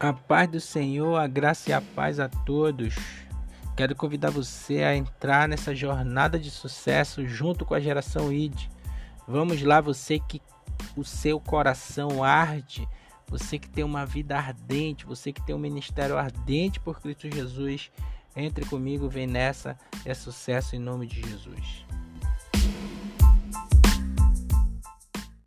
A paz do Senhor, a graça e a paz a todos. Quero convidar você a entrar nessa jornada de sucesso junto com a geração ID. Vamos lá, você que o seu coração arde, você que tem uma vida ardente, você que tem um ministério ardente por Cristo Jesus. Entre comigo, vem nessa, é sucesso em nome de Jesus.